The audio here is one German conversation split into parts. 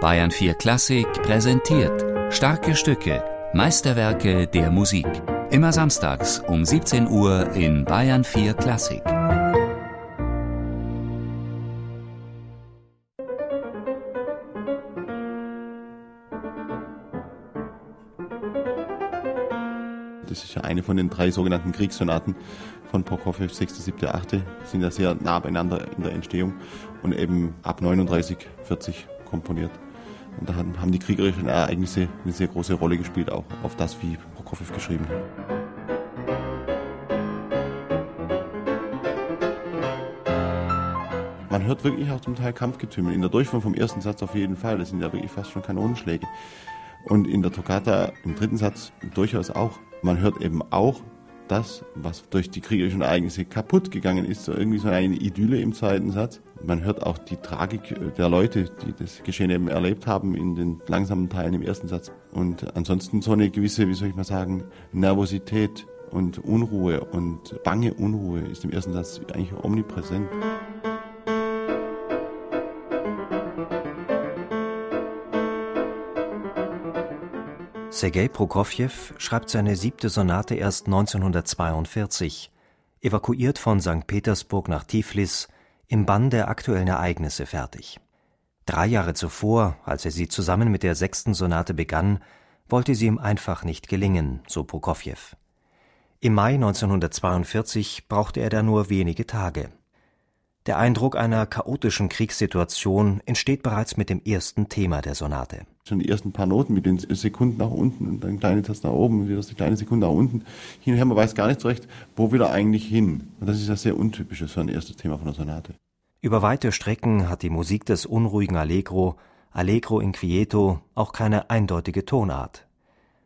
Bayern 4 Klassik präsentiert starke Stücke, Meisterwerke der Musik. Immer samstags um 17 Uhr in Bayern 4 Klassik. Das ist ja eine von den drei sogenannten Kriegssonaten von Prokofjew, 6., 7., 8. sind ja sehr nah beieinander in der Entstehung und eben ab 39, 40 komponiert. Und da haben die kriegerischen Ereignisse eine sehr große Rolle gespielt, auch auf das, wie Prokofjew geschrieben hat. Man hört wirklich auch zum Teil Kampfgetümmel. In der Durchführung vom ersten Satz auf jeden Fall. Das sind ja wirklich fast schon Kanonenschläge. Und in der Toccata im dritten Satz durchaus auch. Man hört eben auch das, was durch die kriegerischen Ereignisse kaputt gegangen ist, so irgendwie so eine Idylle im zweiten Satz. Man hört auch die Tragik der Leute, die das Geschehen eben erlebt haben in den langsamen Teilen im ersten Satz. Und ansonsten so eine gewisse, wie soll ich mal sagen, Nervosität und Unruhe und bange Unruhe ist im ersten Satz eigentlich omnipräsent. Sergei Prokofjew schreibt seine siebte Sonate erst 1942, evakuiert von St. Petersburg nach Tiflis, im Bann der aktuellen Ereignisse fertig. Drei Jahre zuvor, als er sie zusammen mit der sechsten Sonate begann, wollte sie ihm einfach nicht gelingen, so Prokofjew. Im Mai 1942 brauchte er da nur wenige Tage. Der Eindruck einer chaotischen Kriegssituation entsteht bereits mit dem ersten Thema der Sonate schon die ersten paar Noten mit den Sekunden nach unten und dann kleine Taste nach oben und wieder eine kleine Sekunde nach unten. Hin und her, man weiß gar nicht so recht, wo will er eigentlich hin. Und das ist ja sehr untypisches für ein erstes Thema von der Sonate. Über weite Strecken hat die Musik des unruhigen Allegro, Allegro inquieto, auch keine eindeutige Tonart.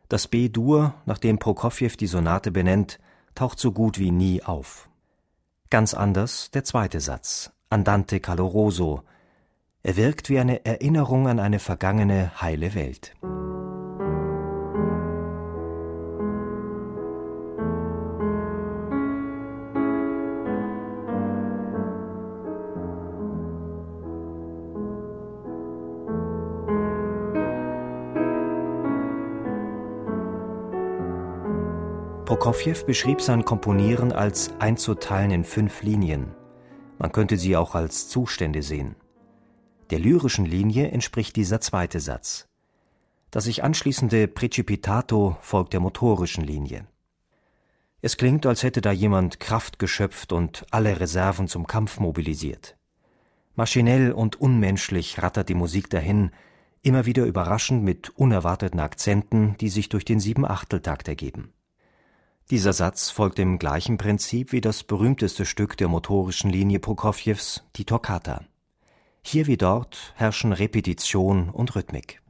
Das B-Dur, nach dem Prokofjew die Sonate benennt, taucht so gut wie nie auf. Ganz anders der zweite Satz, Andante caloroso, er wirkt wie eine Erinnerung an eine vergangene heile Welt. Prokofjew beschrieb sein Komponieren als einzuteilen in fünf Linien. Man könnte sie auch als Zustände sehen. Der lyrischen Linie entspricht dieser zweite Satz. Das sich anschließende Precipitato folgt der motorischen Linie. Es klingt, als hätte da jemand Kraft geschöpft und alle Reserven zum Kampf mobilisiert. Maschinell und unmenschlich rattert die Musik dahin, immer wieder überraschend mit unerwarteten Akzenten, die sich durch den Siebenachteltakt ergeben. Dieser Satz folgt dem gleichen Prinzip wie das berühmteste Stück der motorischen Linie Prokofjews, die Toccata. Hier wie dort herrschen Repetition und Rhythmik.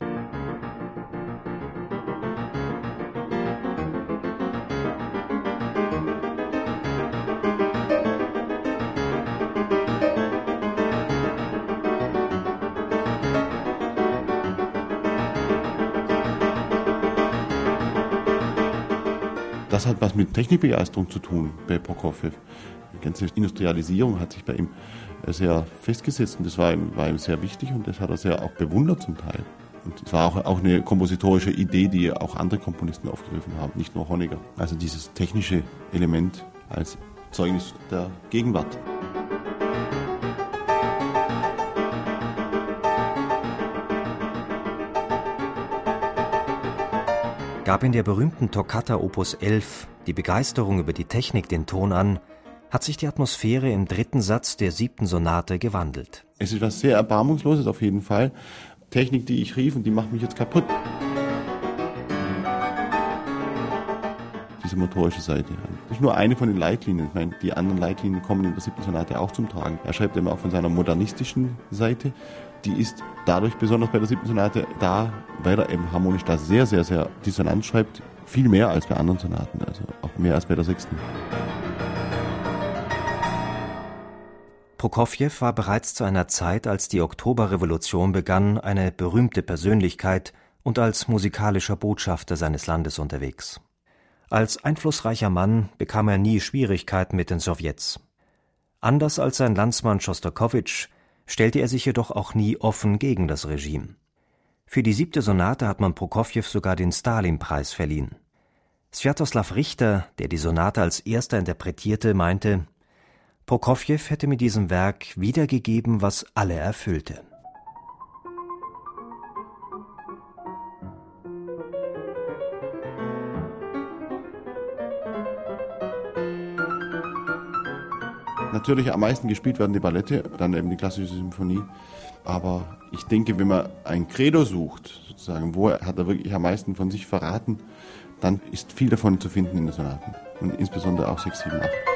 Das hat was mit Technikbegeisterung zu tun bei Prokofjew. Die ganze Industrialisierung hat sich bei ihm sehr festgesetzt und das war ihm, war ihm sehr wichtig und das hat er sehr auch bewundert zum Teil. Und es war auch, auch eine kompositorische Idee, die auch andere Komponisten aufgegriffen haben, nicht nur Honecker. Also dieses technische Element als Zeugnis der Gegenwart. Gab in der berühmten Toccata Opus 11 die Begeisterung über die Technik den Ton an, hat sich die Atmosphäre im dritten Satz der siebten Sonate gewandelt. Es ist was sehr Erbarmungsloses auf jeden Fall. Technik, die ich rief und die macht mich jetzt kaputt. Diese motorische Seite. Das ist nur eine von den Leitlinien. Ich meine, die anderen Leitlinien kommen in der siebten Sonate auch zum Tragen. Er schreibt immer auch von seiner modernistischen Seite. Die ist dadurch besonders bei der siebten Sonate da, weil er eben harmonisch da sehr, sehr, sehr dissonant schreibt. Viel mehr als bei anderen Sonaten, also auch mehr als bei der sechsten. Prokofjew war bereits zu einer Zeit, als die Oktoberrevolution begann, eine berühmte Persönlichkeit und als musikalischer Botschafter seines Landes unterwegs. Als einflussreicher Mann bekam er nie Schwierigkeiten mit den Sowjets. Anders als sein Landsmann Schostakowitsch stellte er sich jedoch auch nie offen gegen das Regime. Für die siebte Sonate hat man Prokofjew sogar den Stalin-Preis verliehen. Sviatoslav Richter, der die Sonate als erster interpretierte, meinte, Prokofjew hätte mit diesem Werk wiedergegeben, was alle erfüllte. Natürlich am meisten gespielt werden die Ballette, dann eben die klassische Symphonie. Aber ich denke, wenn man ein Credo sucht, sozusagen, wo hat er wirklich am meisten von sich verraten, dann ist viel davon zu finden in den Sonaten. Und insbesondere auch 6, 7, 8.